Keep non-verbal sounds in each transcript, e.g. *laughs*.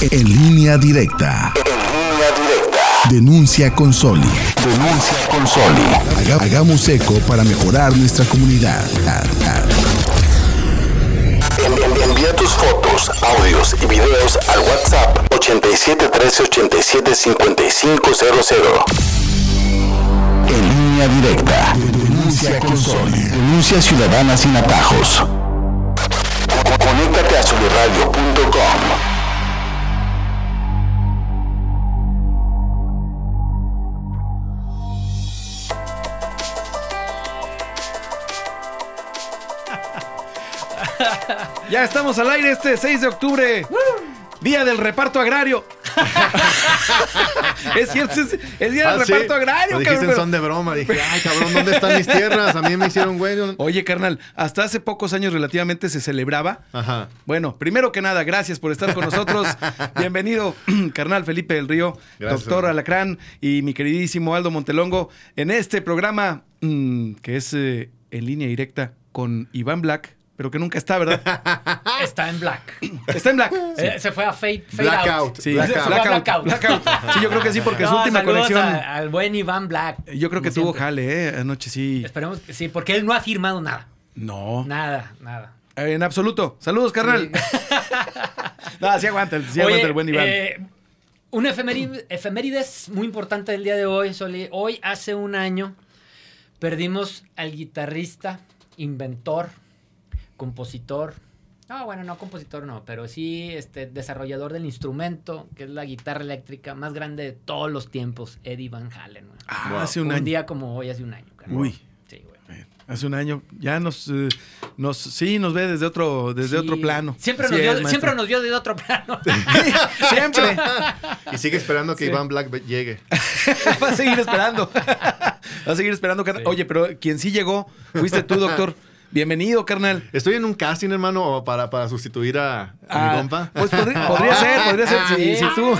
En línea directa. En línea directa. Denuncia con Soli. Denuncia con Soli. Haga- hagamos eco para mejorar nuestra comunidad. En- en- envía tus fotos, audios y videos al WhatsApp 8713 87 5500. En línea directa. Denuncia con Soli. Denuncia ciudadana sin atajos. Co- Conéctate a soliradio.com. Ya estamos al aire este 6 de octubre. Día del reparto agrario. *laughs* es cierto, es el día del Ah, sí. reparto agrario, Lo cabrón, pero- son de broma. Dije, ay, cabrón, ¿dónde están mis tierras? A mí me hicieron güey. Oye, carnal, hasta hace pocos años relativamente se celebraba. Ajá. Bueno, primero que nada, gracias por estar con nosotros. *laughs* Bienvenido, *clears throat* carnal Felipe del Río, Gracias, doctor. Alacrán y mi queridísimo Aldo Montelongo en este programa mm, que es eh, en línea directa con Iván Black, pero que nunca está, ¿verdad? *laughs* Está en black. Está en Black. Eh, se fue a fade, fade Blackout. out. Sí, Blackout. Se fue a blackout, blackout. blackout. Sí, yo creo que sí, porque su No, última saludos conexión. a- al buen Iván Black. Yo creo que tuvo siempre. jale, ¿eh? Anoche sí. Esperemos que sí, porque él no ha firmado nada. No. Nada, nada. En absoluto. Saludos, carnal. *laughs* no, sí aguanta, el- sí Oye, aguanta el buen Iván. eh, un efeméride, efemérides muy importante del día de hoy, Soli. Hoy, hace un año, perdimos al guitarrista, inventor, compositor. No, bueno, no compositor, no, pero sí este, desarrollador del instrumento, que es la guitarra eléctrica más grande de todos los tiempos, Eddie Van Halen. güey. Ah, hace un, un año. día como hoy, hace un año. carnal. Uy. Sí, güey. Hace un año. Ya nos, eh, nos sí, nos ve desde otro, desde Sí. otro plano. Siempre, nos maestro. siempre nos dio de otro plano. *laughs* Siempre. Y sigue esperando que Sí. Iván Black llegue. *laughs* Va a seguir esperando. *laughs* Va a seguir esperando, carnal. Oye, pero quien sí llegó, fuiste tú, doctor. Bienvenido, carnal. Estoy en un casting, hermano, para, para sustituir a, a Ah, mi compa. Pues podría, podría ser, podría ser. Si, si tú. *laughs*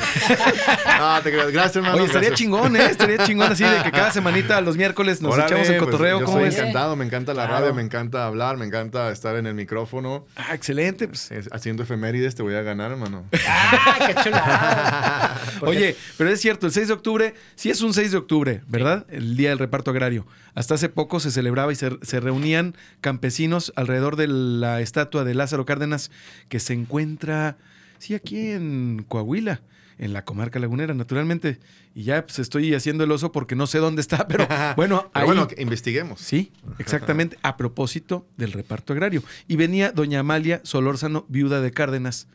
Ah, te creas. Gracias, hermano. Oye, estaría chingón, ¿eh? Estaría chingón así de que cada semanita, los miércoles, nos Órale, echamos el pues, cotorreo. yo ¿Cómo estoy ves? encantado, me encanta la Claro. radio, me encanta hablar, me encanta estar en el micrófono. Ah, excelente. Pues. Es- Haciendo efemérides te voy a ganar, hermano. ¡Ah, qué chulada! *laughs* Oye, pero es cierto, el 6 de octubre, sí es un 6 de octubre, ¿verdad? El día del reparto agrario. Hasta hace poco se celebraba y se, se reunían campesinos alrededor de la estatua de Lázaro Cárdenas, que se encuentra, sí, aquí en Coahuila, en la comarca lagunera, naturalmente. Y ya pues estoy haciendo el oso porque no sé dónde está, pero *laughs* bueno, ahí- bueno, que investiguemos. Sí, exactamente, a propósito del reparto agrario. Y venía doña Amalia Solórzano, viuda de Cárdenas,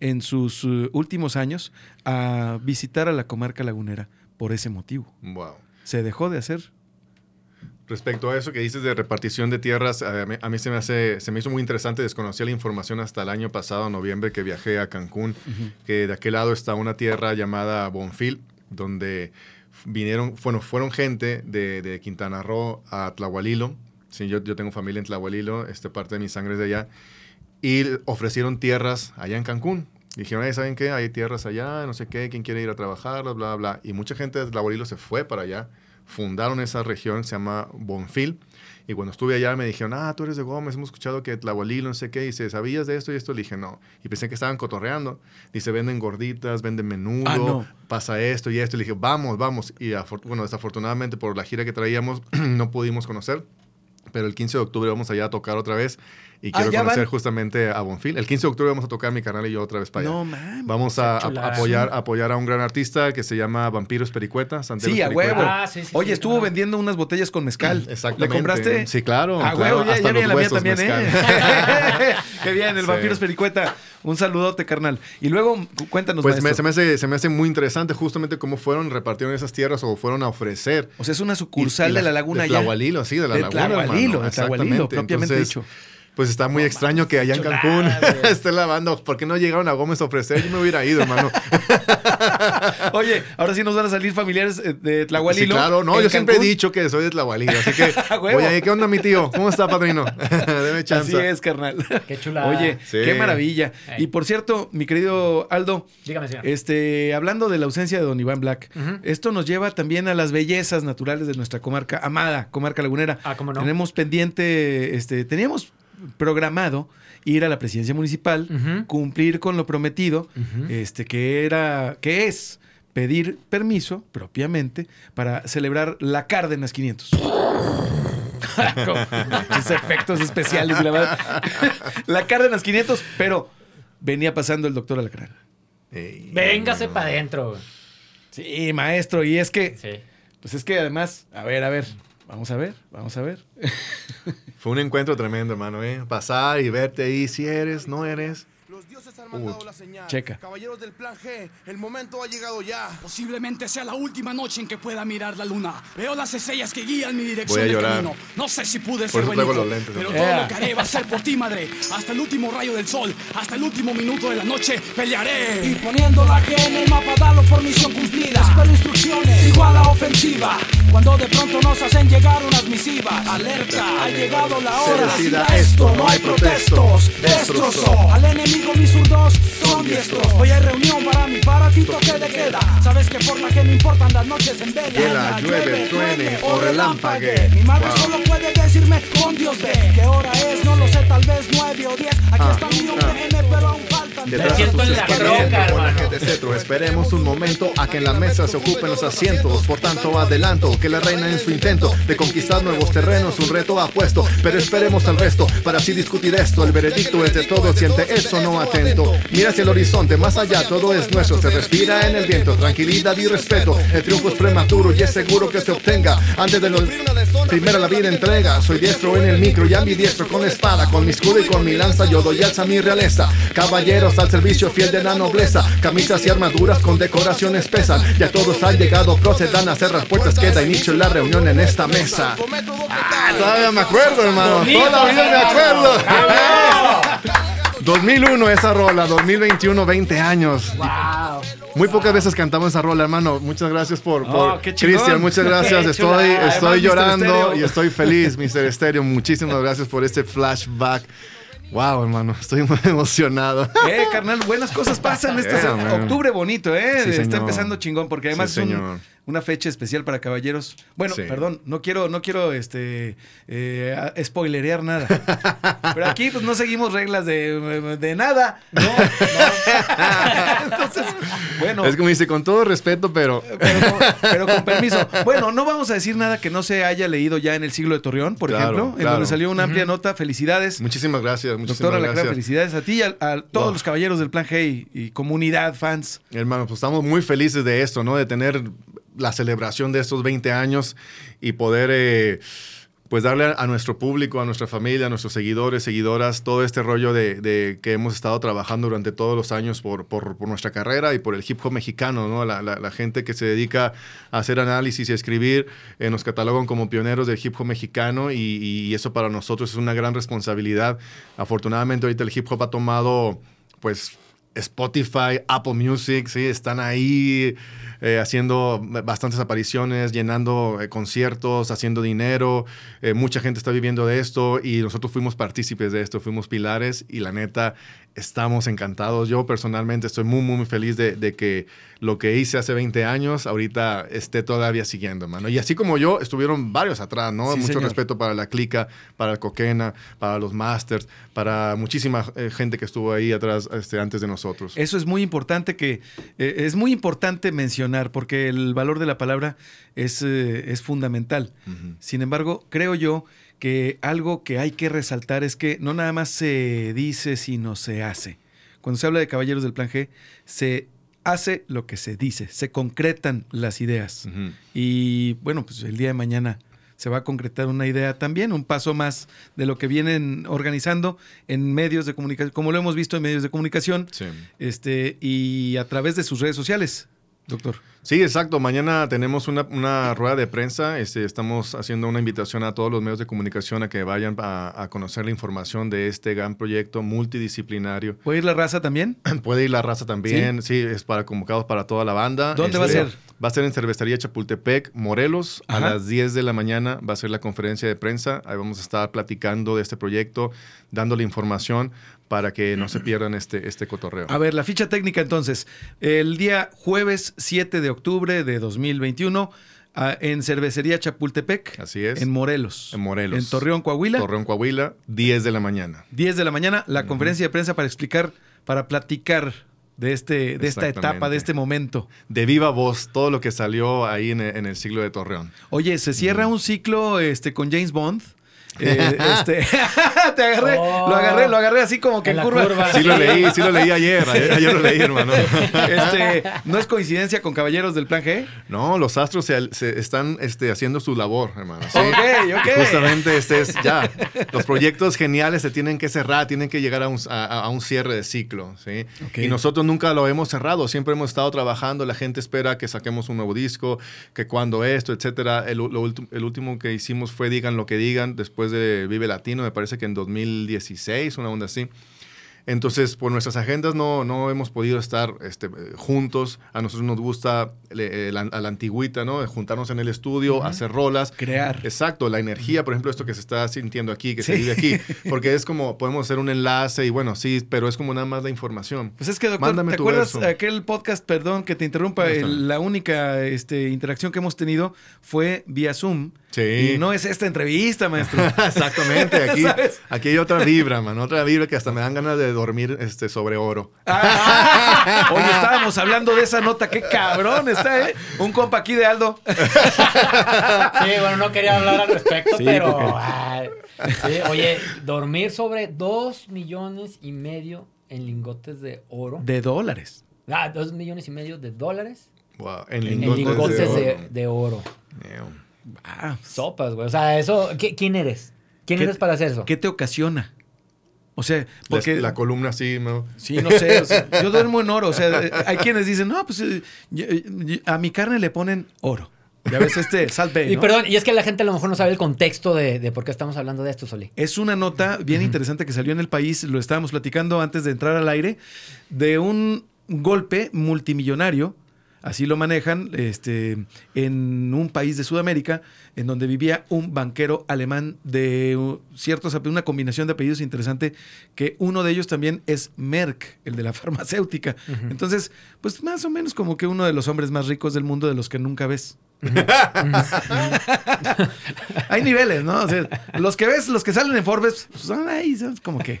en sus eh, últimos años a visitar a la comarca lagunera por ese motivo. Wow. Se dejó de hacer. Respecto a eso que dices de repartición de tierras, a mí, a mí se, me hace, se me hizo muy interesante, desconocía la información hasta el año pasado, noviembre, que viajé a Cancún, que de aquel lado está una tierra llamada Bonfil, donde vinieron, bueno, fueron gente de, de Quintana Roo a Tlahualilo, sí, yo, yo tengo familia en Tlahualilo, este parte de mi sangre es de allá, y ofrecieron tierras allá en Cancún. Dijeron, "Ay, ¿saben qué? Hay tierras allá, no sé qué, quién quiere ir a trabajar, bla, bla, bla. Y mucha gente de Tlahualilo se fue para allá fundaron esa región, se llama Bonfil. Y cuando estuve allá me dijeron, ah, tú eres de Gómez, hemos escuchado que Tlahualilo, no sé qué. Y dice, ¿sabías de esto y esto? Le dije, no. Y pensé que estaban cotorreando. Dice, venden gorditas, venden menudo, Ah, no. pasa esto y esto. Le dije, vamos, vamos. Y bueno, desafortunadamente por la gira que traíamos *clears throat* no pudimos conocer. Pero el 15 de octubre vamos allá a tocar otra vez. Y Ah, quiero ¿ya conocer van? justamente a Bonfil. El 15 de octubre vamos a tocar mi canal y yo otra vez para allá. No, man. Vamos a, Qué a- apoyar, apoyar a un gran artista que se llama Vampiros Pericueta. Santeros Sí, a Pericueta. huevo. Ah, sí, sí, Oye, sí, estuvo claro. vendiendo unas botellas con mezcal. Exactamente. ¿Le compraste? Sí, claro. A claro, huevo, ya, hasta ya viene los la mía también, mezcal. ¿eh? *laughs* Qué bien, el Sí. Vampiros Pericueta. Un saludote, carnal. Y luego, cu- cuéntanos, Pues me, se, me hace, se me hace muy interesante justamente cómo fueron, repartieron esas tierras o fueron a ofrecer. O sea, es una Y- sucursal de la laguna de ya. Tlahualilo, sí, de la De laguna. Tlahualilo, hermano, de Tlahualilo, exactamente. propiamente Entonces, dicho. Pues está muy extraño que allá en Cancún *laughs* esté la banda. ¿Por qué no llegaron a Gómez a ofrecer? Yo me hubiera ido, hermano. *laughs* Oye, ahora sí nos van a salir familiares eh, de Tlahualilo. Sí, claro. No, yo siempre he dicho que soy de Tlahualilo. Así que, *laughs* oye, ¿qué onda, mi tío? ¿Cómo está, padrino? Deme chance. Así es, carnal. Qué chulada. Oye, Sí. qué maravilla. Y por cierto, mi querido Aldo, Dígame, señor. este, hablando de la ausencia de Don Iván Black, esto nos lleva también a las bellezas naturales de nuestra comarca, amada comarca lagunera. Ah, ¿cómo no? Tenemos pendiente, este, teníamos programado ir a la presidencia municipal, cumplir con lo prometido, este, que era, que es pedir permiso propiamente para celebrar la Cárdenas 500. Con efectos especiales la verdad. *laughs* La Cárdenas 500, pero venía pasando el doctor Alacrán. Ey, Véngase no. para adentro. Sí, maestro, y es que, Sí. pues es que además, a ver, a ver, vamos a ver, vamos a ver. *laughs* Fue un encuentro tremendo, hermano, ¿eh? Pasar y verte ahí, si eres, no eres. Señal. Checa. Caballeros del plan G, el momento ha llegado ya. Posiblemente sea la última noche en que pueda mirar la luna. Veo las estrellas que guían mi dirección Voy a de llorar. camino. No sé si pude Por ser hijo, los lentes, pero todo lo que haré va a ser por ti, madre. Hasta el último rayo del sol, hasta el último minuto de la noche, pelearé. Y poniendo la G en el mapa, dalo por misión cumplida. Espero instrucciones, igual a ofensiva. Cuando de pronto nos hacen llegar unas misivas. Alerta, ha llegado la hora. Se decida Decida esto, no hay protestos. Destrozo. Al enemigo mis zurdos son diestros. Hoy hay reunión para mi paratito que de queda. Sabes que por la que no importan las noches en vela. Hiela, llueve, truene o relámpague. Mi madre Wow. solo puede decirme con Dios ve. ¿Qué hora es? No lo sé, tal vez nueve o diez. Aquí Ah, está mi nombre N, pero aún faltan Detrás de la gente de cetro. Esperemos un momento a que en la mesa se ocupen los asientos. Por tanto, adelanto que la reina en su intento de conquistar nuevos terrenos, un reto ha puesto. Pero esperemos al resto para así discutir esto. El veredicto entre todos y ante eso no atento. Mira hacia el horizonte, más allá todo es nuestro. Se respira en el viento, tranquilidad y respeto. El triunfo es prematuro y es seguro que se obtenga. Antes de lo primero la vida entrega. Soy diestro en el micro y ambidiestro con la espada. Con mi escudo y con mi lanza yo doy alza a mi realeza. Al servicio fiel de la nobleza. Camisas y armaduras con decoraciones pesan. Ya todos han llegado, procedan a cerrar puertas. Queda inicio la reunión en esta mesa. Ah, todavía me acuerdo, hermano. Todavía me acuerdo. 2001 esa rola, 2021 20 años. Wow. Muy pocas veces cantamos esa rola, hermano. Muchas gracias por, Oh, por chingón. Cristian, muchas gracias. Qué Estoy, chulada. estoy Además, llorando y estoy feliz, Mr. Stereo. Muchísimas gracias por este flashback. Wow, hermano, estoy muy *laughs* emocionado. *laughs* Eh, carnal, buenas cosas pasan. Este *laughs* Yeah, octubre bonito, ¿eh? Sí, Está empezando chingón porque además Sí, es un-. Una fecha especial para caballeros. Bueno, Sí. perdón, no quiero, no quiero este eh, spoilerear nada. *laughs* Pero aquí pues no seguimos reglas de, de nada. No, no. *laughs* Entonces, bueno. Es como dice, con todo respeto, pero Pero, pero con permiso. Bueno, no vamos a decir nada que no se haya leído ya en el siglo de Torreón, por Claro, ejemplo, en donde salió una amplia nota. Felicidades. muchísimas gracias, muchísimas Doctora gracias. felicidades a ti y a, a todos Wow. los caballeros del Plan G y, y comunidad, fans. Hermano, pues estamos muy felices de esto, ¿no? De tener la celebración de estos 20 años y poder, eh, pues, darle a, nuestro público, a nuestra familia, a nuestros seguidores, seguidoras, todo este rollo de, que hemos estado trabajando durante todos los años por, nuestra carrera y por el hip hop mexicano, ¿no? La, gente que se dedica a hacer análisis y escribir eh, nos catalogan como pioneros del hip hop mexicano y, y eso para nosotros es una gran responsabilidad. Afortunadamente ahorita el hip hop ha tomado, pues, Spotify, Apple Music, sí, están ahí eh, haciendo bastantes apariciones, llenando eh, conciertos, haciendo dinero. Eh, mucha gente está viviendo de esto y nosotros fuimos partícipes de esto, fuimos pilares y la neta estamos encantados. Yo personalmente estoy muy, muy, feliz de, de que lo que hice hace 20 años ahorita esté todavía siguiendo, mano. Y así como yo, estuvieron varios atrás, ¿no? Sí, Mucho señor. respeto para la clica, para el Coquena, para los Masters, para muchísima gente que estuvo ahí atrás este, antes de nosotros. Eso es muy importante que es muy importante mencionar porque el valor de la palabra es, eh, es fundamental. Sin embargo, creo yo que algo que hay que resaltar es que no nada más se dice, sino se hace. Cuando se habla de caballeros del plan G, se hace lo que se dice, se concretan las ideas. Y bueno, pues el día de mañana se va a concretar una idea también, un paso más de lo que vienen organizando en medios de comunicación, como lo hemos visto en medios de comunicación, Sí. este, y a través de sus redes sociales, doctor. Sí, exacto. Mañana tenemos una, una rueda de prensa. Este, estamos haciendo una invitación a todos los medios de comunicación a que vayan a, a conocer la información de este gran proyecto multidisciplinario. ¿Puede ir la raza también? *clears throat* Puede ir la raza también. Sí, es para convocados para toda la banda. ¿Dónde va a Este, ser? Va a ser en Cervecería Chapultepec, Morelos, Ajá. a las 10 de la mañana. Va a ser la conferencia de prensa. Ahí vamos a estar platicando de este proyecto, dándole información para que no se pierdan este, este cotorreo. A ver, la ficha técnica entonces. El día jueves 7 de octubre de 2021 ah, en Cervecería Chapultepec. Así es. En Morelos. En Morelos. En Torreón, Coahuila. Torreón, Coahuila, 10 de la mañana. 10 de la mañana, la conferencia de prensa para explicar, para platicar de, este, de esta etapa, de este momento. De viva voz, todo lo que salió ahí en el, en el siglo de Torreón. Oye, se cierra un ciclo este, con James Bond. Eh, *laughs* este, *laughs* te agarré, Oh. lo agarré, lo agarré así como que En curva. curva. Sí lo leí, sí lo leí ayer. Ayer, ayer lo leí, hermano. *laughs* Este, no es coincidencia con Caballeros del Plan G. No, los astros se, se están este, haciendo su labor, hermano. ¿sí? Ok, ok. Justamente este es ya. Los proyectos geniales se tienen que cerrar, tienen que llegar a un, a- a un cierre de ciclo. ¿sí? Ok. Y nosotros nunca lo hemos cerrado, siempre hemos estado trabajando. La gente espera que saquemos un nuevo disco, que cuando esto, etcétera. El, lo ulti- el último que hicimos fue Digan lo que digan después de Vive Latino, me parece que en 2016, una onda así. Entonces, por nuestras agendas no, no hemos podido estar este, juntos. A nosotros nos gusta eh, la, a la antigüita, ¿no? Juntarnos en el estudio, hacer rolas. Crear. Exacto, la energía, por ejemplo, esto que se está sintiendo aquí, que se Sí. vive aquí. *laughs* Porque es como, podemos hacer un enlace y bueno, sí, pero es como nada más la información. Pues es que, doctor, Mándame ¿te tu acuerdas verso. aquel podcast, perdón que te interrumpa, el- la única este, interacción que hemos tenido fue vía Zoom? Sí. Y no es esta entrevista, maestro. *laughs* Exactamente, aquí, aquí hay otra vibra, man, otra vibra que hasta me dan ganas de dormir este, sobre oro. Ah, Oye, estábamos hablando de esa nota, qué cabrón está, ¿eh? Un compa aquí de Aldo. Sí, bueno, no quería hablar al respecto, Sí, pero. porque- ay, sí, oye, dormir sobre dos millones y medio en lingotes de oro. De dólares. Ah, dos millones y medio de dólares Wow, en en lingotes, lingotes de de, oro. de oro. Ah, Sopas, güey. O sea, eso. ¿qué- ¿Quién eres? ¿Quién ¿Qué- eres para hacer eso? ¿Qué te ocasiona? O sea, La- porque... la columna así, ¿no? Sí, no sé. o sea, yo *laughs* duermo en oro. O sea, hay quienes dicen, no, pues eh, y- y- a mi carne le ponen oro. Ya ves este Salt Bay, Y ¿no? perdón, y es que la gente a lo mejor no sabe el contexto de, de por qué estamos hablando de esto, Soli. Es una nota bien interesante que salió en el país, lo estábamos platicando antes de entrar al aire, de un golpe multimillonario, así lo manejan, este, en un país de Sudamérica, en donde vivía un banquero alemán de uh, ciertos, una combinación de apellidos interesante, que uno de ellos también es Merck, el de la *laughs* farmacéutica. Entonces, pues más o menos como que uno de los hombres más ricos del mundo de los que nunca ves. Hay niveles, ¿no? O sea, los que ves, los que salen en Forbes, son ahí, son como que.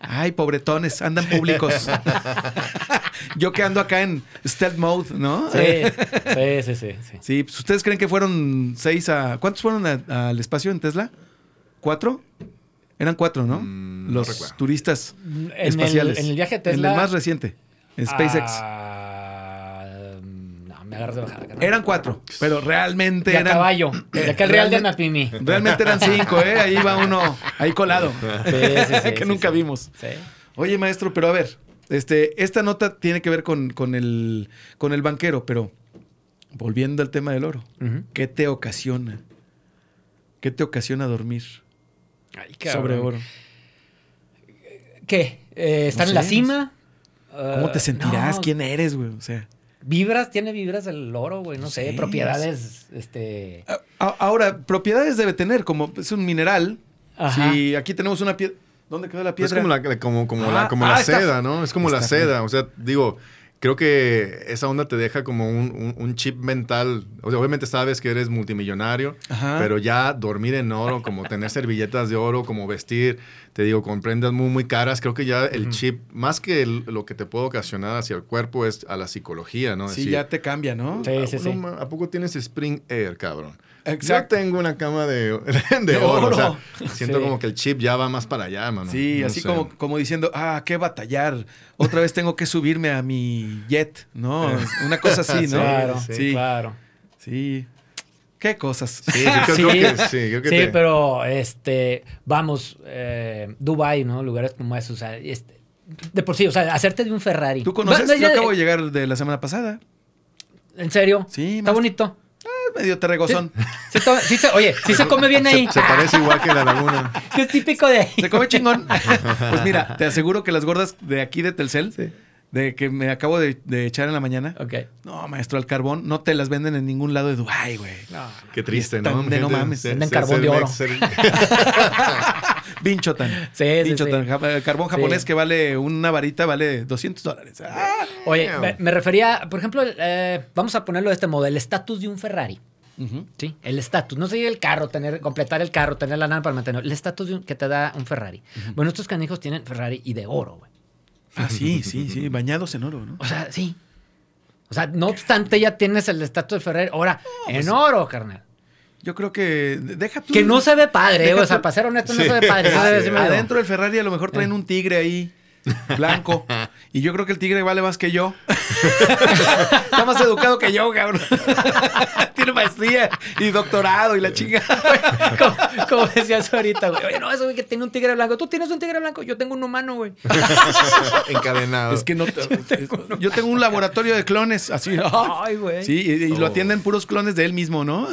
Ay, pobretones, andan públicos. Yo que ando acá en stealth mode, ¿no? Sí, *laughs* sí, sí, sí. sí. Sí, pues ustedes creen que fueron seis a. ¿Cuántos fueron a- al espacio en Tesla? ¿Cuatro? Eran cuatro, ¿no? Mm, no Los recuerdo. turistas En espaciales. el, en el viaje de Tesla. En el más reciente, en SpaceX. Ah, no, me agarras de bajada. carnal. Eran cuatro, pero realmente De a eran. caballo. *laughs* De aquel real de Realmente- Mapimi. Realmente eran cinco, ¿eh? Ahí va uno, ahí colado. Sí, sí, sí, *laughs* que sí, nunca sí. vimos. Sí. Oye, maestro, pero a ver, este, esta nota tiene que ver con, con el, con el banquero, pero volviendo al tema del oro. ¿qué te ocasiona? ¿Qué te ocasiona dormir Ay, sobre oro? ¿Qué? Eh, ¿Estar No en la cima? ¿Cómo te sentirás? no, ¿Quién eres, güey? O sea, Vibras, tiene vibras el oro, güey. No sé, propiedades, este. ahora, propiedades debe tener, como es un mineral. Ajá. Si aquí tenemos una piedra. ¿Dónde quedó la Es piedra? como la, como, como Ah, la, como ah, la está- seda, ¿no? Es como la seda. O sea, digo, creo que esa onda te deja como un, un- un chip mental. O sea, obviamente sabes que eres multimillonario, Ajá. pero ya dormir en oro, como tener servilletas de oro, como vestir, te digo, con prendas muy, muy caras, creo que ya el chip, más que el- lo que te puede ocasionar hacia el cuerpo, es a la psicología, ¿no? Sí, Decir, ya te cambia, ¿no? Sí, sí, "Ah, sí. ¿A poco tienes Spring Air, cabrón? Exacto. Yo tengo una cama de, *laughs* de, De oro. O sea, siento Sí. como que el chip ya va más para allá, mano. Sí, No así sé. como, como diciendo, ah, qué batallar. Otra vez tengo que subirme a mi jet, ¿no? *laughs* Una cosa así, ¿no? Claro, sí. sí, claro. Sí. Qué cosas. Sí, yo creo, *laughs* Sí. creo que sí. Creo que Sí, te- pero este, vamos, eh, Dubai, ¿no? Lugares como esos, o sea, este, de por sí, o sea, hacerte de un Ferrari. ¿Tú conoces? Yo ya- acabo de llegar de la semana pasada. ¿En serio? Sí, Está más- bonito. Es medio terregozón. Sí se- oye, sí se come bien ahí. Se, se parece igual que la laguna. *laughs* Es típico de ahí. Se come chingón. *laughs* Pues mira, te aseguro que las gordas de aquí de Telcel, de que me acabo de, de echar en la mañana. Ok. No, maestro, al carbón no te las venden en ningún lado de Dubái, güey. Qué triste, ¿no? de no mames. Venden carbón de oro. *laughs* Binchotan. *laughs* Sí, sí, Binchotan. sí. Ja- Carbón japonés Sí. que vale una varita, vale 200 dólares. Ah, Oye, me, me refería, por ejemplo, eh, vamos a ponerlo de este modo, el estatus de un Ferrari. ¿Sí? El estatus. No sería el carro, tener, completar el carro, tener la lana para mantenerlo. El estatus que te da un Ferrari. Bueno, estos canijos tienen Ferrari y de oro, güey. Ah, sí, sí, sí. Bañados en oro, ¿no? O sea, sí. O sea, no obstante, ya tienes el estatus de Ferrari. Ahora, en oro, carnal. Yo creo que. Deja tú. Que no se ve padre, o sea, para ser honesto, no se ve padre. *laughs* Adentro del Ferrari a lo mejor traen un tigre ahí, blanco. y yo creo que el tigre vale más que yo. *laughs* Está más educado que yo, cabrón. *laughs* Tiene maestría y doctorado y la chinga. como, como decías ahorita, güey. Oye, no, eso güey que tiene un tigre blanco. Tú tienes un tigre blanco, yo tengo un humano, güey. Encadenado. Es que no. te- yo tengo un laboratorio de clones, así. Ay, güey. Sí, y, y lo Oh. atienden puros clones de él mismo, ¿no?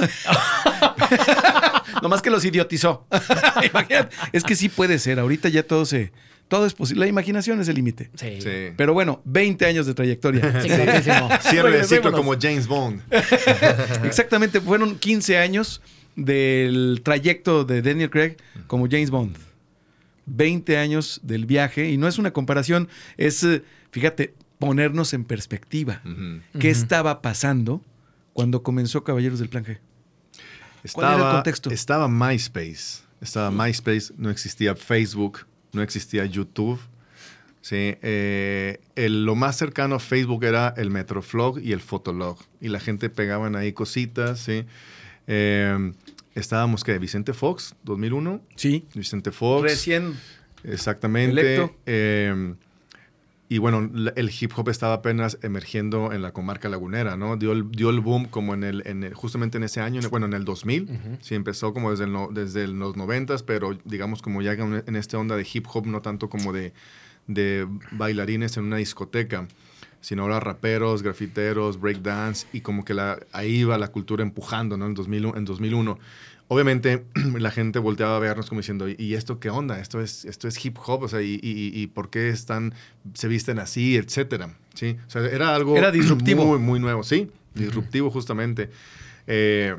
Nomás que los idiotizó. *laughs* Imagínate. Es que sí puede ser. Ahorita ya todo se. Todo es posible. La imaginación es el límite. Sí. Sí. Pero bueno, 20 años de trayectoria. Chingoncísimo. *laughs* Cierre de ciclo como James Bond. *laughs* Exactamente, fueron 15 años del trayecto de Daniel Craig como James Bond. 20 años del viaje, y no es una comparación, es, eh, fíjate, ponernos en perspectiva. ¿Qué estaba pasando cuando comenzó Caballeros del Plan G? ¿Cuál era el contexto? Estaba MySpace. Estaba MySpace, no existía Facebook, no existía YouTube. Sí, eh, el- lo más cercano a Facebook era el Metroflog y el Fotolog. Y la gente pegaban ahí cositas, ¿sí? Eh, estábamos, que Vicente Fox, 2001. Sí, Vicente Fox. recién. Exactamente. Electo. Eh, y bueno, el hip hop estaba apenas emergiendo en la comarca lagunera, ¿no? Dio el, dio el boom como en el, en el- justamente en ese año, bueno, en el 2000. Sí, empezó como desde, el no- desde los 90, pero digamos como ya en, esta onda de hip hop, no tanto como de, de bailarines en una discoteca, sino ahora raperos, grafiteros, breakdance, y como que la, ahí iba la cultura empujando, ¿no? En, 2001, en 2001. Obviamente *clears throat* la gente volteaba a vernos como diciendo, ¿y esto qué onda? Esto es, esto es hip hop, o sea, ¿y, y, y por qué están, se visten así, etcétera? ¿Sí? O sea, era algo Era disruptivo. muy, muy nuevo, sí, disruptivo justamente. Eh,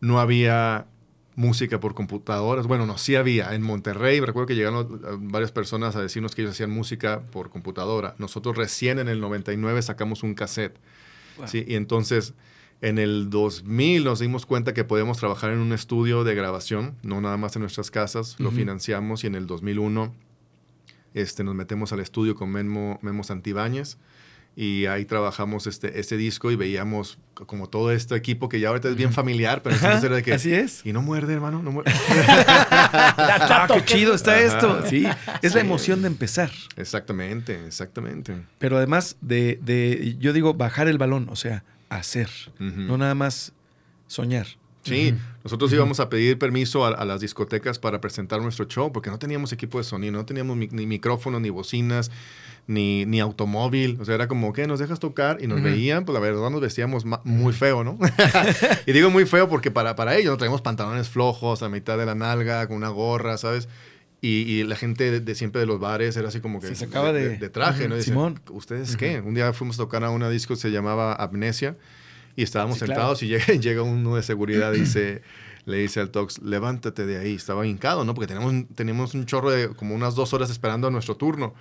no había música por computadoras. Bueno, no, sí había. En Monterrey, recuerdo que llegaron varias personas a decirnos que ellos hacían música por computadora. Nosotros recién en el 99 sacamos un cassette. ¿sí? Y entonces, en el 2000 nos dimos cuenta que podíamos trabajar en un estudio de grabación, no nada más en nuestras casas. Lo financiamos y en el 2001 este, nos metemos al estudio con Memo, Memo Santibáñez y ahí trabajamos este, este disco y veíamos como todo este equipo que ya ahorita es bien familiar, pero entonces era de que... Así es. Y no muerde, hermano, no muerde. *laughs* Ah, qué chido está Ajá. esto. Sí, es la emoción de empezar. exactamente, exactamente. Pero además de, de, yo digo, bajar el balón, o sea, hacer. No nada más soñar. Sí, nosotros íbamos a pedir permiso a, a las discotecas para presentar nuestro show porque no teníamos equipo de sonido, no teníamos mi- ni micrófonos, ni bocinas, ni, ni automóvil. O sea, era como, ¿qué? ¿Nos dejas tocar? Y nos veían, pues la verdad nos vestíamos muy feo, ¿no? *laughs* y digo muy feo porque para, para ellos no traíamos pantalones flojos a mitad de la nalga, con una gorra, ¿sabes? Y, y la gente de, de siempre de los bares era así como que Se sacaba de- traje, Ujú, ¿no? Y decían, Simón. ¿Ustedes qué? Un día fuimos a tocar a una disco que se llamaba Amnesia y estábamos Sí, claro. sentados y *laughs* llega, llega uno de seguridad y dice, le dice al Tox, levántate de ahí. Estaba hincado, ¿no? Porque teníamos, un- teníamos un chorro de como unas dos horas esperando a nuestro turno.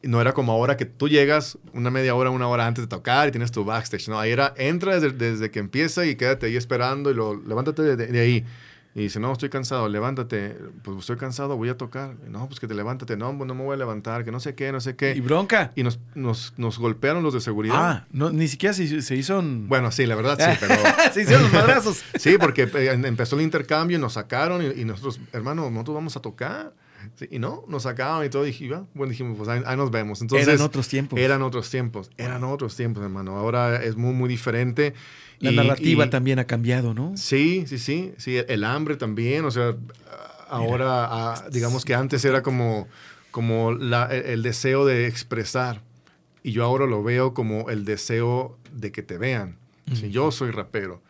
Y no era como ahora que tú llegas una media hora, una hora antes de tocar y tienes tu backstage. No, ahí era, entra desde, desde que empieza y quédate ahí esperando y lo, levántate de, de- de ahí. Y dice, no, estoy cansado, levántate. Pues estoy cansado, voy a tocar. No, pues que te levántate. No, pues no me voy a levantar, que no sé qué, no sé qué. Y bronca. Y nos, nos, nos golpearon los de seguridad. Ah, no, ni siquiera se, se hizo un... Bueno, sí, la verdad sí, *laughs* pero... se hicieron los madrazos. *laughs* Sí, porque eh, empezó el intercambio y nos sacaron y, y nosotros, hermano, nosotros vamos a tocar. Sí, y no, nos sacaron y todo. "Va". bueno, dijimos, pues ahí, ahí nos vemos. Entonces, Eran otros tiempos. Eran otros tiempos. Eran otros tiempos, hermano. Ahora es muy, muy diferente. La Y- narrativa y- también ha cambiado, ¿no? Sí, sí, sí. Sí, el hambre también. O sea, ahora, ah, digamos que antes era como, como la- el, el deseo de expresar. Y yo ahora lo veo como el deseo de que te vean. Si yo soy rapero.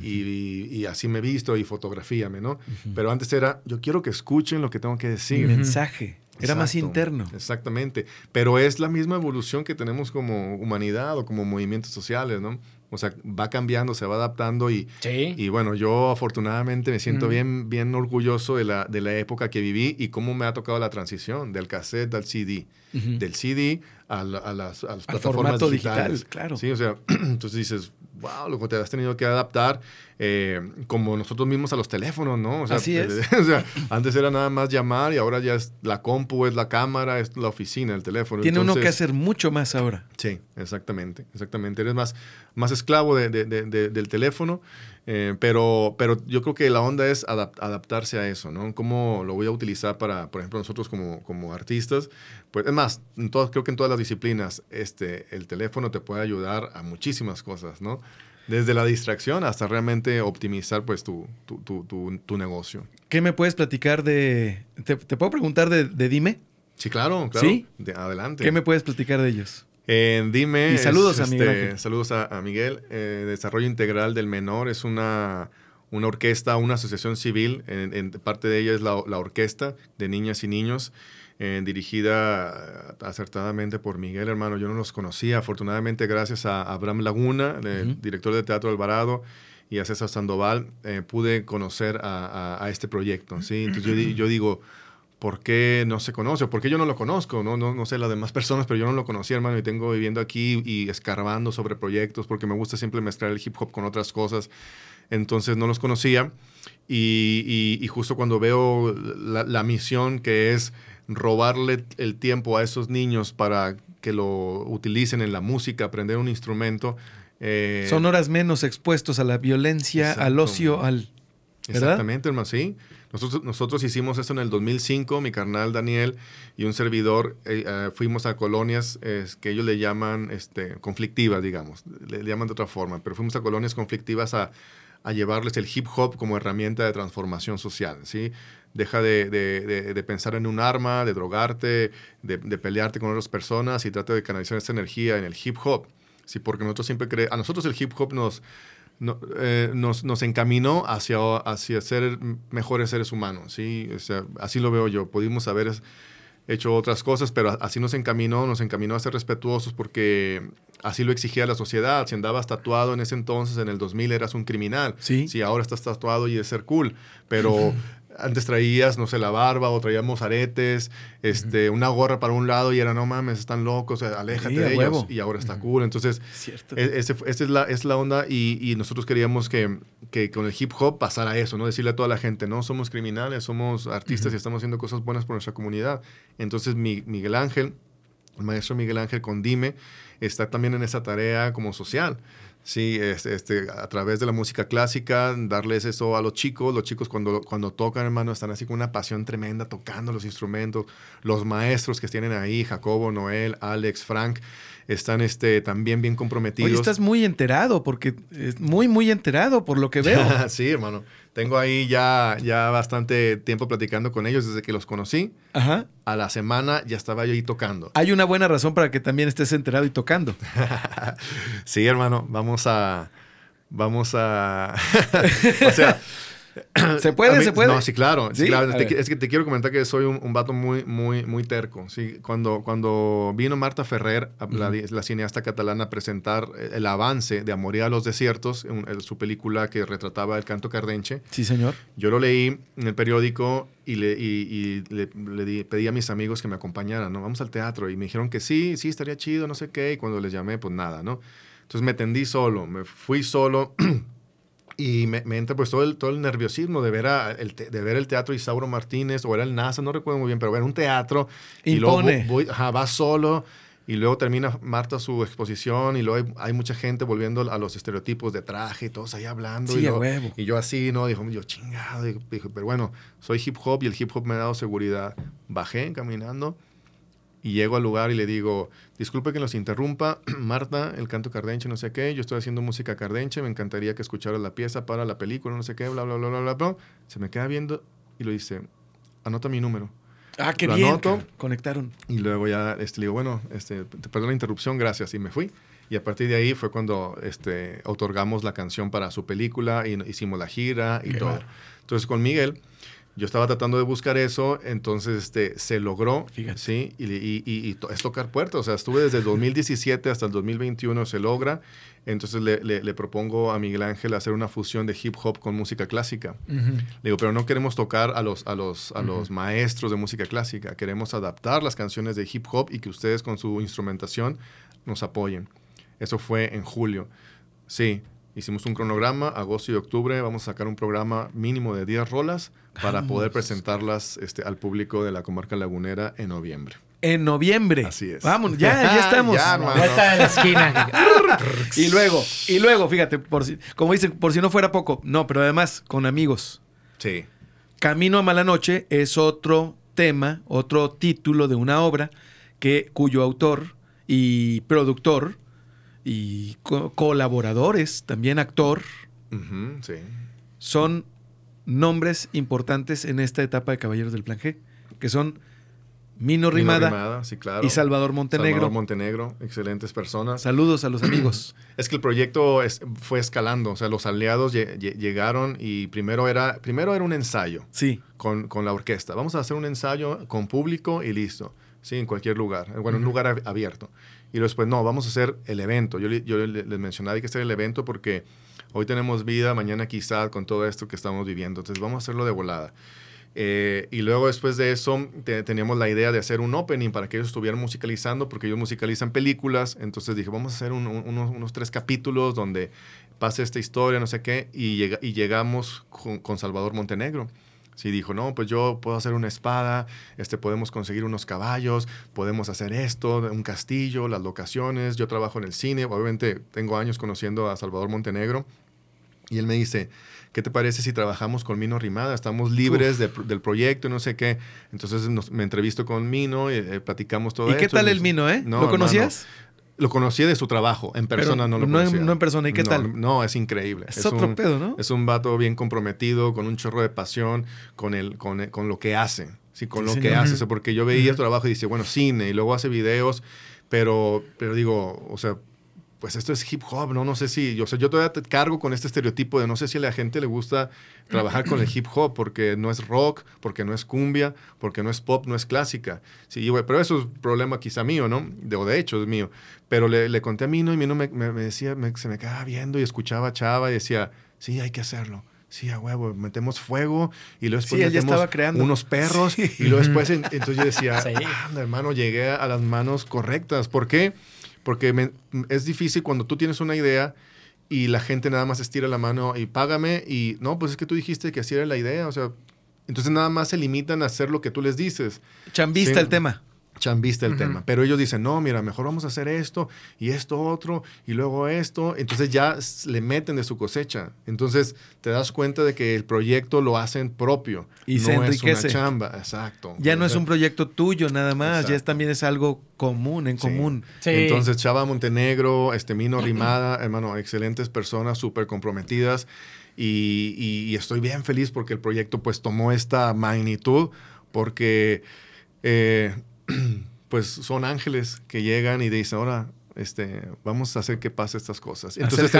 Y, y así me he visto y fotografíame, ¿no? Pero antes era, yo quiero que escuchen lo que tengo que decir. mensaje. Era más interno. Exactamente. Pero es la misma evolución que tenemos como humanidad o como movimientos sociales, ¿no? O sea, va cambiando, se va adaptando y, Sí. y bueno, yo afortunadamente me siento Mm. bien, bien orgulloso de la, de la época que viví y cómo me ha tocado la transición del cassette al CD, del CD a, la- a las, a las Al plataformas formato digitales. digital, claro. Sí, o sea, *clears throat* entonces dices, wow, lo que te has tenido que adaptar eh, como nosotros mismos a los teléfonos, ¿no? O sea, Así es. *laughs* o sea, antes era nada más llamar y ahora ya es la compu, es la cámara, es la oficina, el teléfono. Tiene uno que hacer mucho más ahora. Sí, exactamente, exactamente. Eres más, más esclavo de- de- de- de- del teléfono, eh, pero, pero yo creo que la onda es adap- adaptarse a eso, ¿no? ¿Cómo lo voy a utilizar para, por ejemplo, nosotros como, como artistas? Pues es más, en todas, creo que en todas las disciplinas, este, el teléfono te puede ayudar a muchísimas cosas, ¿no? Desde la distracción hasta realmente optimizar pues tu, tu, tu, tu- tu negocio. ¿Qué me puedes platicar de... ¿Te, te puedo preguntar de, de Dime? Sí, claro, claro. ¿Sí? De- adelante. ¿Qué me puedes platicar de ellos? Eh, dime. Y saludos a es, Miguel este, Ángel. Saludos a, a Miguel. Eh, Desarrollo Integral del Menor es una, una orquesta, una asociación civil. En, en parte de ella es la, la Orquesta de Niñas y Niños, eh, dirigida acertadamente por Miguel, hermano. Yo no los conocía. Afortunadamente, gracias a Abraham Laguna, director de Teatro Alvarado, y a César Sandoval, pude conocer a, a- a este proyecto. ¿sí? Entonces yo digo, ¿por qué no se conoce? ¿Por qué yo no lo conozco? No, no, no sé las demás personas, pero yo no lo conocía, hermano, y tengo viviendo aquí y escarbando sobre proyectos porque me gusta siempre mezclar el hip hop con otras cosas. Entonces no los conocía y, y- y justo cuando veo la, la misión que es robarle el tiempo a esos niños para que lo utilicen en la música, aprender un instrumento. eh, Son horas menos expuestos a la violencia, al ocio, al... ¿verdad? Exactamente, hermano, sí. Nosotros, nosotros hicimos esto en el 2005, mi carnal Daniel y un servidor eh, eh, fuimos a colonias que ellos le llaman este, conflictivas, digamos, le, llaman de otra forma, pero fuimos a colonias conflictivas a, llevarles el hip hop como herramienta de transformación social, ¿sí? Deja de, de- de- de pensar en un arma, de drogarte, de, de pelearte con otras personas y trata de canalizar esta energía en el hip hop, ¿sí? Porque nosotros siempre creemos, a nosotros el hip hop nos no- eh, nos, nos encaminó hacia, hacia ser mejores seres humanos, ¿sí? O sea, así lo veo yo. Pudimos haber hecho otras cosas, pero así nos encaminó, nos encaminó a ser respetuosos porque así lo exigía la sociedad. Si andabas tatuado en ese entonces, en el 2000, eras un criminal. Sí. Si ahora estás tatuado y es ser cool, pero *laughs* antes traías, no sé, la barba o traíamos aretes, este, una gorra para un lado y era, no mames, están locos, aléjate Sí, de ellos. huevo. Y ahora está cool. Entonces, Cierto. e- ese esa es la, es la onda y, y nosotros queríamos que, que con el hip hop pasara eso, ¿no? Decirle a toda la gente, no somos criminales, somos artistas y estamos haciendo cosas buenas por nuestra comunidad. Entonces mi- Miguel Ángel, el maestro Miguel Ángel con Dime, está también en esa tarea como social. Sí, este, este, a través de la música clásica, darles eso a los chicos. Los chicos cuando, cuando tocan, hermano, están así con una pasión tremenda tocando los instrumentos. Los maestros que tienen ahí, Jacobo, Noel, Alex, Frank, están este, también bien comprometidos. Oye, estás muy enterado, porque es muy, muy enterado por lo que veo. *laughs* sí, hermano. Tengo ahí ya, ya bastante tiempo platicando con ellos desde que los conocí. Ajá. A la semana ya estaba yo ahí tocando. Hay una buena razón para que también estés enterado y tocando. *laughs* sí, hermano, vamos a... Vamos a... *laughs* o sea... *coughs* ¿Se puede? mí- ¿Se puede? No, sí, claro. sí, claro. A Te es que te quiero comentar que soy un, un vato muy, muy, muy terco. Sí, cuando, cuando vino Marta Ferrer, a- la, la cineasta catalana, a presentar el avance de Amoría a los Desiertos, en- en su película que retrataba el canto cardenche, Sí, señor. yo lo leí en el periódico y le, y- y le- le di- pedí a mis amigos que me acompañaran, ¿no? Vamos al teatro. Y me dijeron que sí, sí, estaría chido, no sé qué. Y cuando les llamé, pues nada, ¿no? Entonces me tendí solo, me fui solo. *clears throat* Y me, me entra pues todo el, todo el nerviosismo de ver, a, el, de ver el teatro Isauro Martínez o era el NASA, no recuerdo muy bien, pero ver un teatro y luego Impone. vo- voy, ajá, va solo y luego termina Marta su exposición y luego hay, hay mucha gente volviendo a los estereotipos de traje y todos ahí hablando. Sí, y, luego- huevo. y yo así, ¿no? Dijo, yo chingado. Dijo, pero bueno, soy hip hop y el hip hop me ha dado seguridad. Bajé caminando y llego al lugar y le digo, disculpe que los interrumpa, *clears throat* Marta, el canto cardenche, no sé qué, yo estoy haciendo música cardenche, me encantaría que escucharas la pieza para la película, no sé qué, bla, bla, bla, bla, bla, bla. Se me queda viendo y lo dice, anota mi número. Ah, qué Lo bien. anoto. Conectaron. Y luego ya este, le digo, bueno, este, te perdón la interrupción, gracias. Y me fui. Y a partir de ahí fue cuando este, otorgamos la canción para su película y hicimos la gira y Qué todo. bárbaro. Entonces con Miguel, yo estaba tratando de buscar eso, entonces este, se logró, Fíjate. ¿sí? Y, y- y- y to- es tocar puertas. O sea, estuve desde el 2017 hasta el 2021, se logra. Entonces le, le- le propongo a Miguel Ángel hacer una fusión de hip hop con música clásica. Le digo, pero no queremos tocar a los, a los, a los maestros de música clásica. Queremos adaptar las canciones de hip hop y que ustedes con su instrumentación nos apoyen. Eso fue en julio. Sí, hicimos un cronograma, agosto y octubre vamos a sacar un programa mínimo de 10 rolas para poder presentarlas este, al público de la comarca lagunera en noviembre. En noviembre. Así es. Vamos, ya, ya *laughs* estamos. Ya, A la hermano. vuelta de la esquina. *laughs* y luego, y luego, fíjate, por si, como dicen, por si no fuera poco. No, pero además, con amigos. Sí. Camino a Mala Noche es otro tema, otro título de una obra que, cuyo autor y productor y co- colaboradores, también actor, sí. son nombres importantes en esta etapa de Caballeros del Plan G, que son Mino Rimada, Rimada, sí, claro. y Salvador Montenegro. Salvador Montenegro, excelentes personas. Saludos a los amigos. *clears throat* Es que el proyecto es- fue escalando, o sea, los aliados lle- lle- llegaron y primero era, primero era un ensayo Sí. con, con la orquesta. Vamos a hacer un ensayo con público y listo, sí, en cualquier lugar, bueno, un lugar ab- abierto. Y después, no, vamos a hacer el evento. Yo, yo le- les mencionaba, hay que hacer el evento porque hoy tenemos vida, mañana quizá con todo esto que estamos viviendo. Entonces, vamos a hacerlo de volada. Eh, y luego después de eso te- teníamos la idea de hacer un opening para que ellos estuvieran musicalizando, porque ellos musicalizan películas. Entonces dije, vamos a hacer un- un- unos, unos tres capítulos donde pase esta historia, no sé qué, y, llega- y llegamos con, con Salvador Montenegro. Sí, dijo, no, pues yo puedo hacer una espada, este, podemos conseguir unos caballos, podemos hacer esto, un castillo, las locaciones, yo trabajo en el cine, obviamente tengo años conociendo a Salvador Montenegro, y él me dice, ¿qué te parece si trabajamos con Mino Rimada? Estamos libres de- del proyecto y no sé qué. Entonces nos- me entrevisto con Mino y eh, platicamos todo ¿Y qué esto, tal me el Mino, eh? "No, ¿Lo conocías? Lo conocí de su trabajo, en persona no lo conocía. no en persona, ¿y qué tal? No, es increíble. Es otro pedo, ¿no? Es un vato bien comprometido, con un chorro de pasión, con, el, con, el- con lo que hace. Sí, con Sí, lo que hace. O sea, porque yo veía su trabajo y dice, bueno, cine, y luego hace videos, pero, pero digo, o sea, pues esto es hip hop, ¿no? No sé si, o sea, yo todavía te cargo con este estereotipo de no sé si a la gente le gusta trabajar con el hip hop porque no es rock, porque no es cumbia, porque no es pop, no es clásica. Sí, güey, pero eso es problema quizá mío, ¿no? De, o de hecho es mío. Pero le, le conté a Mino y Mino me, me, me decía, me- se me quedaba viendo y escuchaba a Chava y decía, sí, hay que hacerlo. Sí, a huevo, metemos fuego y luego después Sí, metemos estaba creando. unos perros y luego después, en- entonces yo decía, *laughs* Sí. "Anda, hermano, llegué a las manos correctas. ¿Por qué? Porque me- es difícil cuando tú tienes una idea y la gente nada más estira la mano y págame y no, pues es que tú dijiste que así era la idea, o sea, entonces nada más se limitan a hacer lo que tú les dices. Chambista Sí. el tema. Chambista el tema. Pero ellos dicen, no, mira, mejor vamos a hacer esto y esto otro y luego esto. Entonces ya le meten de su cosecha. Entonces te das cuenta de que el proyecto lo hacen propio. Y no se es enriquece. una chamba. Exacto. Ya no O es un proyecto tuyo nada más, ya es, también es algo común, en Sí. común. Sí. Entonces, Chava Montenegro, este Mino Rimada, hermano, excelentes personas, súper comprometidas. Y, y- y estoy bien feliz porque el proyecto pues tomó esta magnitud porque eh, *clears throat* pues son ángeles que llegan y dicen, ahora este, vamos a hacer que pase estas cosas. Entonces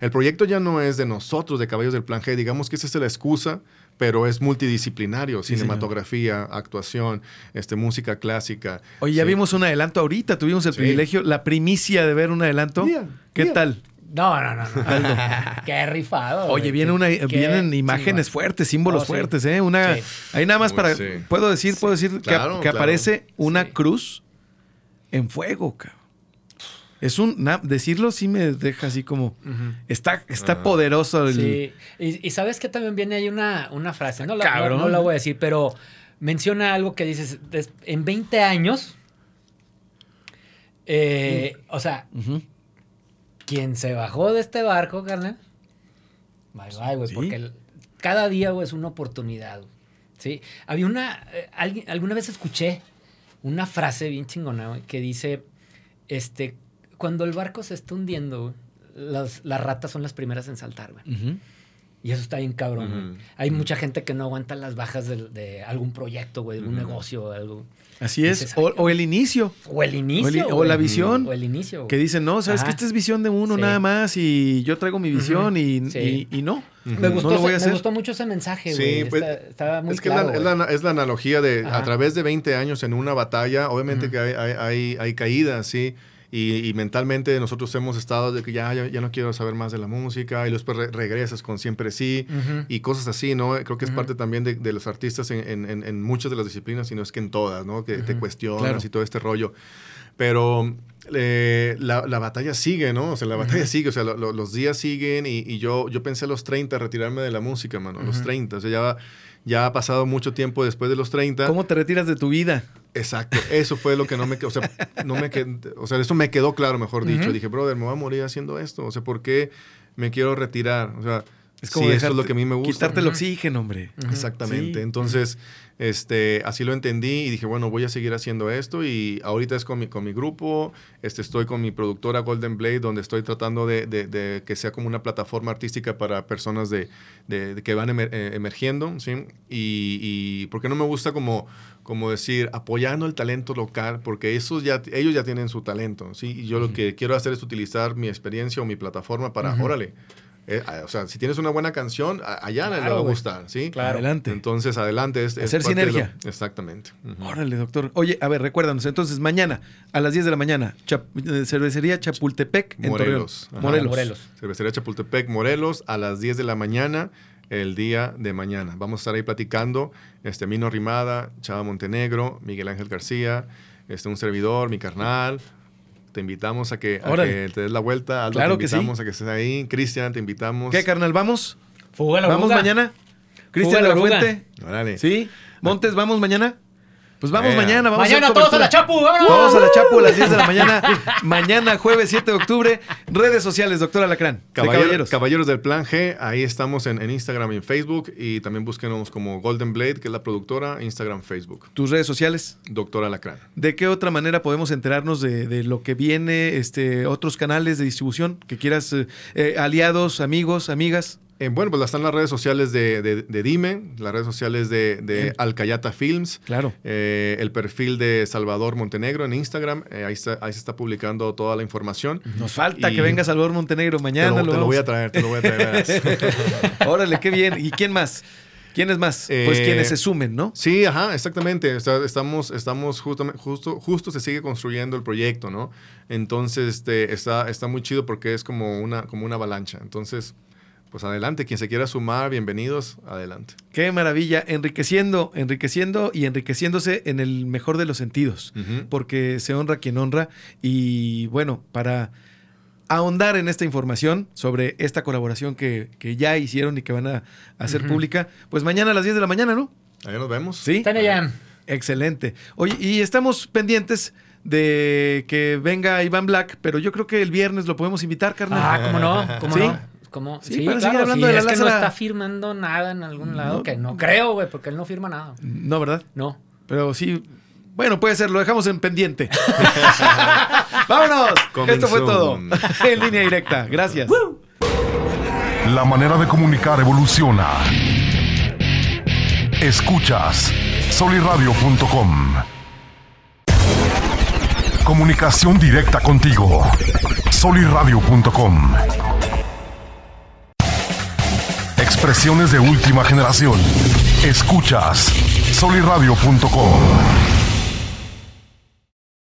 el, proyecto ya no es de nosotros, de Caballos del Plan G, digamos que esa es la excusa, pero es multidisciplinario, Sí, señor. cinematografía, actuación, este, música clásica. Oye, ya vimos un adelanto ahorita, tuvimos el Sí. privilegio, la primicia de ver un adelanto. ¿Qué tal? No, no, no. no. *laughs* Qué rifado. Oye, güey. viene una, Qué vienen imágenes fuertes, símbolos Oh, sí. fuertes, ¿eh? Una, Sí. Ahí nada más para, sí. puedo decir, puedo decir que- Claro, que, claro. aparece una Sí. cruz en fuego, cabrón. Es un, na- decirlo sí me deja así como, está, está Ajá. poderoso el, Sí. Y, y sabes que también viene ahí una, una frase. No la, no- la voy a decir, pero menciona algo que dices. en 20 años. eh, o sea. Quien se bajó de este barco, carnal. Bye bye, güey. Sí. Porque el- cada día, güey, es una oportunidad. güey, ¿Sí? Había una. eh, alguien, alguna vez escuché una frase bien chingona, güey, que dice: Este. Cuando el barco se está hundiendo, güey, las, las ratas son las primeras en saltar, güey. Ujú. Y eso está bien cabrón. güey. Hay mucha gente que no aguanta las bajas de, de algún proyecto, güey, de algún negocio o algo. Así es. O, el inicio, O el inicio. O el- o güey. la visión. O el inicio. güey. que dicen, no, sabes que esta es visión de uno Sí. nada más y yo traigo mi visión y, Sí. y- y no. Me gustó, No lo voy a hacer. me gustó mucho ese mensaje, Sí, güey. pues, Está- estaba muy es que claro, es, la, es, güey. la, es la analogía de Ajá. a través de 20 años en una batalla, obviamente que hay, hay, hay, hay caídas, ¿sí? Y, y mentalmente nosotros hemos estado de que ya, ya, ya no quiero saber más de la música y después re- regresas con siempre sí Ujú. y cosas así, ¿no? Creo que es Ujú. parte también de, de los artistas en, en- en- muchas de las disciplinas, y no es que en todas, ¿no? Que te Ujú. cuestionas Claro. y todo este rollo. Pero eh, la, la batalla sigue, ¿no? O sea, la batalla sigue, o sea, lo- lo- los días siguen y, y yo, yo pensé a los 30 retirarme de la música, mano, a los 30. O sea, ya, ya ha pasado mucho tiempo después de los 30. ¿Cómo te retiras de tu vida? Exacto, eso fue lo que no me quedó, o sea, no me qued- o sea, eso me quedó claro, mejor dicho. Dije, brother, me voy a morir haciendo esto, o sea, ¿por qué me quiero retirar? O sea, Es como sí, eso es lo que a mí me gusta. Quitarte el oxígeno, hombre. Exactamente. Sí. Entonces, este, así lo entendí y dije, bueno, voy a seguir haciendo esto y ahorita es con mi, con mi grupo, este, estoy con mi productora Golden Blade, donde estoy tratando de, de- de que sea como una plataforma artística para personas de, de- de que van emer- eh, emergiendo, ¿sí? Y, y porque no me gusta como, como decir, apoyando el talento local, porque esos ya, ellos ya tienen su talento, ¿sí? Y yo lo que quiero hacer es utilizar mi experiencia o mi plataforma para, órale, eh, ah, o sea, si tienes una buena canción, a- allá le va a gustar, ¿sí? Claro. Adelante. Entonces, adelante. Es, es Hacer lo- sinergia. exactamente. Órale, doctor. Oye, a ver, recuérdanos. Entonces, mañana a las 10 de la mañana, Chap- eh, cervecería Chapultepec en Morelos. Morelos. Morelos. Cervecería Chapultepec, Morelos, a las 10 de la mañana, el día de mañana. Vamos a estar ahí platicando. Este, Mino Rimada, Chava Montenegro, Miguel Ángel García, este, un servidor, mi carnal. Te invitamos a que, a que te des la vuelta. Aldo, Claro te que sí. invitamos a que estés ahí. Cristian, te invitamos. ¿Qué, carnal? ¿Vamos? Fuga la ¿Vamos mañana? ¿Cristian de la. Fuente? Órale. ¿Sí? ¿Montes, vamos mañana? Pues vamos Eh. mañana. Vamos Mañana hacer todos a la. Chapu, vámonos. Todos a la Chapu a las 10 de la *laughs* mañana. mañana, jueves 7 de octubre. Redes sociales, doctor Alacrán. Caballero- caballeros. Caballeros del Plan G, ahí estamos en, en Instagram y en Facebook. Y también búsquenos como Golden Blade, que es la productora, Instagram, Facebook. Tus redes sociales. Doctor Alacrán. ¿De qué otra manera podemos enterarnos de, de lo que viene, este, otros canales de distribución que quieras, eh, eh, aliados, amigos, amigas? Eh, bueno, pues están las redes sociales de, de- de Dime, las redes sociales de. Alcayata Films, Claro. eh, el perfil de Salvador Montenegro en Instagram, eh, ahí, está- ahí se está publicando toda la información. Nos falta Y- que venga Salvador Montenegro Te mañana. lo, te lo voy a traer, te lo voy a traer. *laughs* *laughs* Órale, qué bien. ¿Y quién más? ¿Quiénes más? pues Eh, quienes se sumen, ¿no? Sí, ajá, exactamente. O sea, estamos, estamos justo, justo, justo se sigue construyendo el proyecto, ¿no? Entonces, este, está, está muy chido porque es como una, como una avalancha. Entonces, pues adelante, quien se quiera sumar, bienvenidos, adelante. Qué maravilla. Enriqueciendo, enriqueciendo y enriqueciéndose en el mejor de los sentidos. Porque se honra quien honra. Y bueno, para ahondar en esta información sobre esta colaboración que, que ya hicieron y que van a hacer pública, pues mañana a las 10 de la mañana, ¿no? Allá nos vemos. Sí. Están allá. Excelente. Oye, y estamos pendientes de que venga Iván Black, pero yo creo que el viernes lo podemos invitar, carnal. Ah, ¿cómo no? ¿Cómo ¿Sí? no? ¿Cómo? Sí, Sí, claro. seguir hablando sí, de la es que no Lázara. está firmando nada en algún lado, No. que no creo, güey, porque él no firma nada. No, ¿verdad? No. Pero sí. Bueno, puede ser, lo dejamos en pendiente. *laughs* ¡Vámonos! Esto fue todo. *laughs* en línea directa. Gracias. La manera de comunicar evoluciona. Escuchas soliradio.com. Comunicación directa contigo. soliradio.com. Expresiones de última generación. Escuchas soliradio.com.